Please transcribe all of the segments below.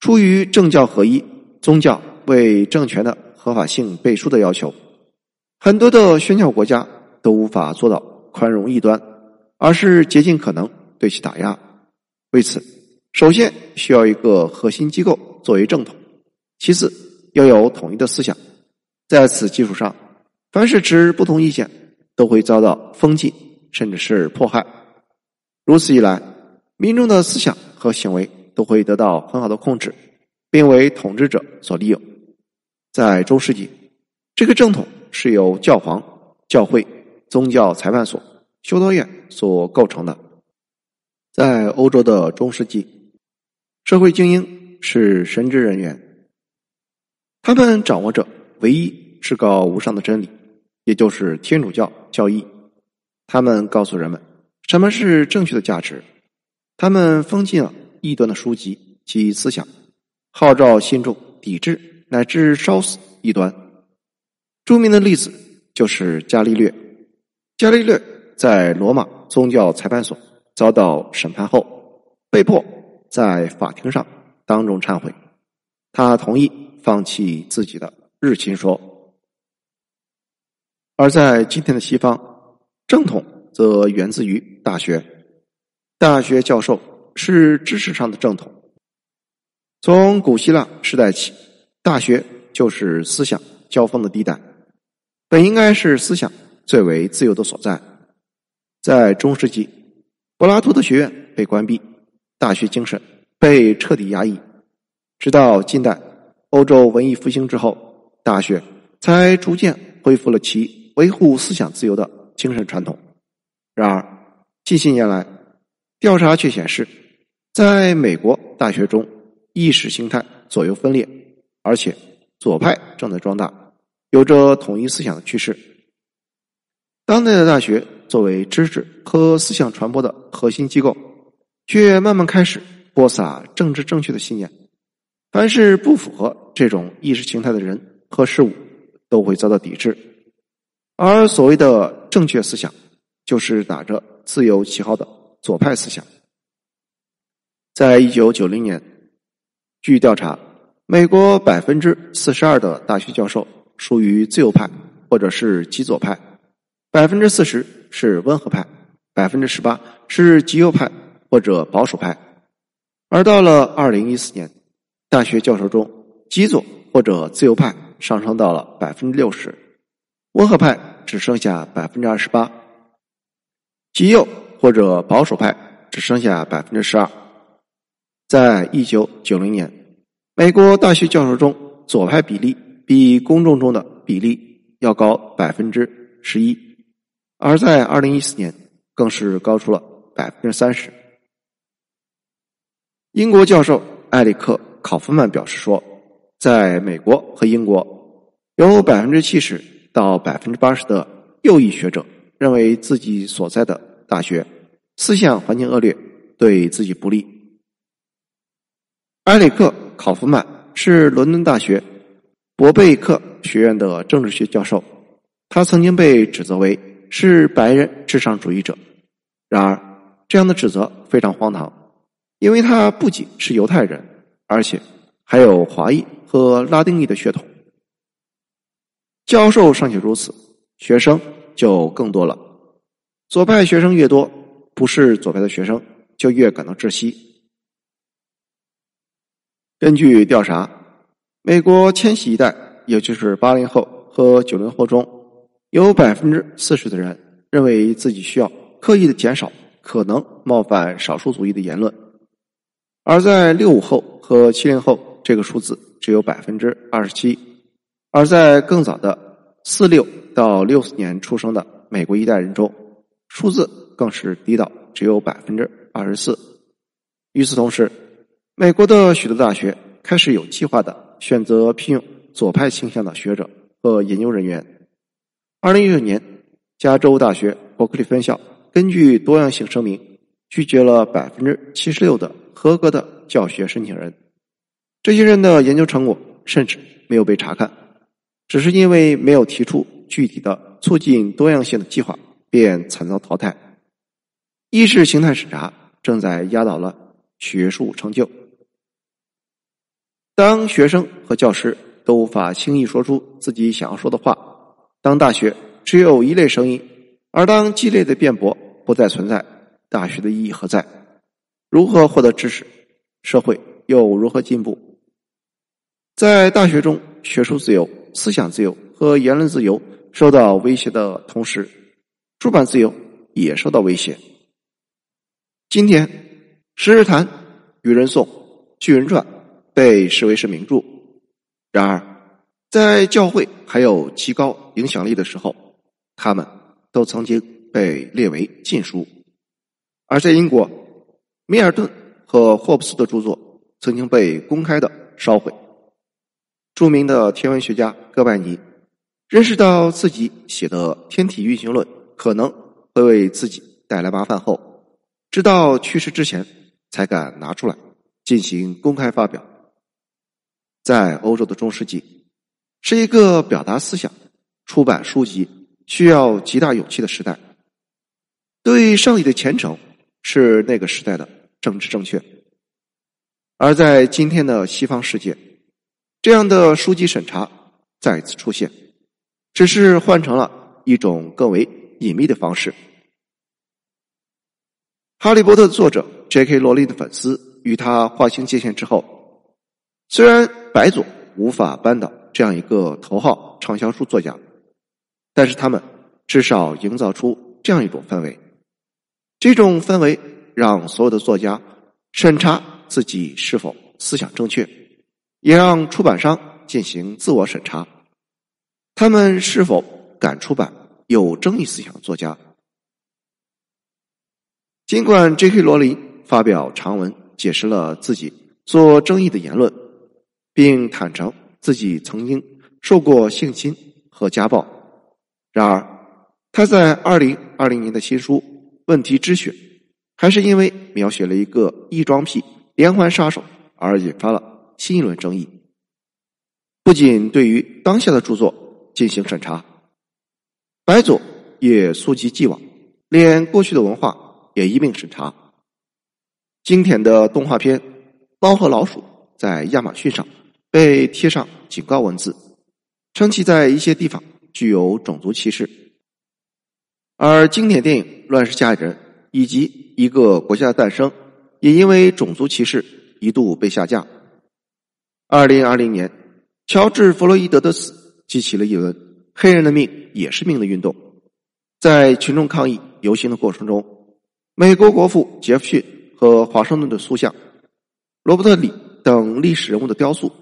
出于政教合一、宗教为政权的合法性背书的要求，很多的宣教国家都无法做到宽容异端，而是竭尽可能对其打压。为此，首先需要一个核心机构作为正统，其次要有统一的思想，在此基础上，凡是持不同意见，都会遭到封禁，甚至是迫害。如此一来，民众的思想和行为都会得到很好的控制，并为统治者所利用。在中世纪，这个正统是由教皇、教会、宗教裁判所、修道院所构成的。在欧洲的中世纪，社会精英是神职人员，他们掌握着唯一至高无上的真理，也就是天主教教义。他们告诉人们。什么是正确的价值？他们封禁了异端的书籍及思想，号召信众抵制乃至烧死异端。著名的例子就是伽利略。伽利略在罗马宗教裁判所遭到审判后，被迫在法庭上当众忏悔，他同意放弃自己的日心说。而在今天的西方，正统。则源自于大学，大学教授是知识上的正统。从古希腊时代起，大学就是思想交锋的地带，本应该是思想最为自由的所在。在中世纪，柏拉图的学院被关闭，大学精神被彻底压抑。直到近代欧洲文艺复兴之后，大学才逐渐恢复了其维护思想自由的精神传统。然而，近些年来，调查却显示，在美国大学中，意识形态左右分裂，而且左派正在壮大，有着统一思想的趋势。当代的大学作为知识和思想传播的核心机构，却慢慢开始播撒政治正确的信念。凡是不符合这种意识形态的人和事物，都会遭到抵制。而所谓的正确思想。就是打着自由旗号的左派思想。在一九九零年，据调查，美国百分之四十二的大学教授属于自由派或者是极左派，百分之四十是温和派，百分之十八是极右派或者保守派。而到了二零一四年，大学教授中极左或者自由派上升到了百分之六十，温和派只剩下百分之二十八。极右或者保守派只剩下百分之十二。在一九九零年，美国大学教授中左派比例比公众中的比例要高百分之十一，而在二零一四年更是高出了百分之三十。英国教授埃里克·考夫曼表示说，在美国和英国，有百分之七十到百分之八十的右翼学者。认为自己所在的大学思想环境恶劣，对自己不利。埃里克·考夫曼是伦敦大学伯贝克学院的政治学教授，他曾经被指责为是白人至上主义者。然而，这样的指责非常荒唐，因为他不仅是犹太人，而且还有华裔和拉丁裔的血统。教授尚且如此，学生。就更多了，左派学生越多，不是左派的学生就越感到窒息。根据调查，美国千禧一代，也就是八零后和九零后中，有百分之四十的人认为自己需要刻意的减少可能冒犯少数族裔的言论，而在六五后和七零后，这个数字只有百分之二十七，而在更早的。四六到六四年出生的美国一代人中，数字更是低到只有百分之二十四。与此同时，美国的许多大学开始有计划的选择聘用左派倾向的学者和研究人员。二零一九年，加州大学伯克利分校根据多样性声明拒绝了百分之七十六的合格的教学申请人。这些人的研究成果甚至没有被查看。只是因为没有提出具体的促进多样性的计划，便惨遭淘汰。意识形态审查正在压倒了学术成就。当学生和教师都无法轻易说出自己想要说的话，当大学只有一类声音，而当激烈的辩驳不再存在，大学的意义何在？如何获得知识？社会又如何进步？在大学中，学术自由、思想自由和言论自由受到威胁的同时，出版自由也受到威胁。今天，《十日谈》《愚人颂》《巨人传》被视为是名著。然而，在教会还有极高影响力的时候，他们都曾经被列为禁书。而在英国，米尔顿和霍布斯的著作曾经被公开的烧毁。著名的天文学家哥白尼认识到自己写的《天体运行论》可能会为自己带来麻烦后。直到去世之前，才敢拿出来进行公开发表。在欧洲的中世纪，是一个表达思想、出版书籍需要极大勇气的时代。对上帝的虔诚是那个时代的政治正确。而在今天的西方世界，这样的书籍审查再次出现，只是换成了一种更为隐秘的方式。哈利波特的作者 J.K. 罗琳的粉丝与他划清界限之后，虽然白左无法扳倒这样一个头号畅销书作家，但是他们至少营造出这样一种氛围。这种氛围让所有的作家审查自己是否思想正确，也让出版商进行自我审查，他们是否敢出版有争议思想的作家。尽管 J.K. 罗琳发表长文解释了自己做争议的言论，并坦诚自己曾经受过性侵和家暴，然而他在二零二零年的新书《问题之选》还是因为描写了一个异装癖连环杀手而引发了新一轮争议。不仅对于当下的著作进行审查，白左也溯及既往，连过去的文化。也一并审查。经典的动画片《猫和老鼠》在亚马逊上被贴上警告文字，称其在一些地方具有种族歧视。而经典电影《乱世佳人》以及《一个国家的诞生》也因为种族歧视一度被下架。二零二零年，乔治·弗洛伊德的死激起了一轮“黑人的命也是命”的运动，在群众抗议游行的过程中。美国国父杰弗逊和华盛顿的塑像、罗伯特里等历史人物的雕塑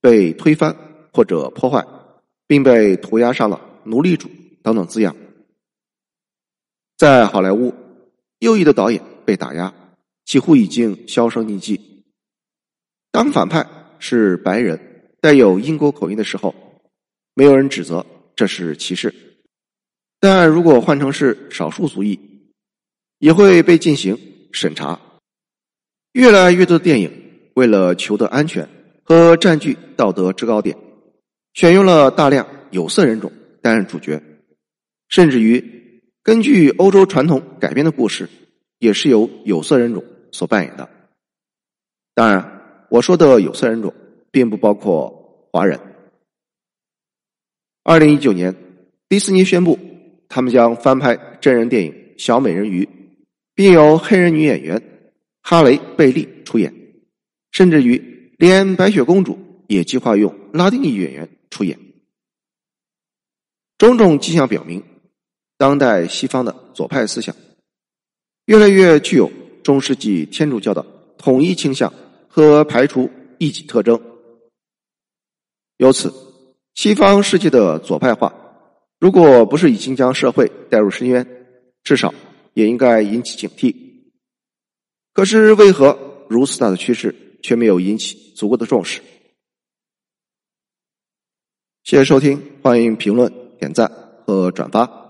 被推翻或者破坏，并被涂鸦上了“奴隶主”等等字样。在好莱坞，右翼的导演被打压，几乎已经销声匿迹。当反派是白人、带有英国口音的时候，没有人指责这是歧视；但如果换成是少数族裔，也会被进行审查。越来越多的电影为了求得安全和占据道德制高点，选用了大量有色人种担任主角，甚至于根据欧洲传统改编的故事，也是由有色人种所扮演的。当然，我说的有色人种并不包括华人。二零一九年，迪士尼宣布，他们将翻拍真人电影《小美人鱼》。并由黑人女演员哈雷·贝利出演，甚至于连白雪公主也计划用拉丁裔演员出演。种种迹象表明，当代西方的左派思想越来越具有中世纪天主教的统一倾向和排除异己特征。由此，西方世界的左派化，如果不是已经将社会带入深渊，至少。也应该引起警惕。可是，为何如此大的趋势却没有引起足够的重视？谢谢收听，欢迎评论、点赞和转发。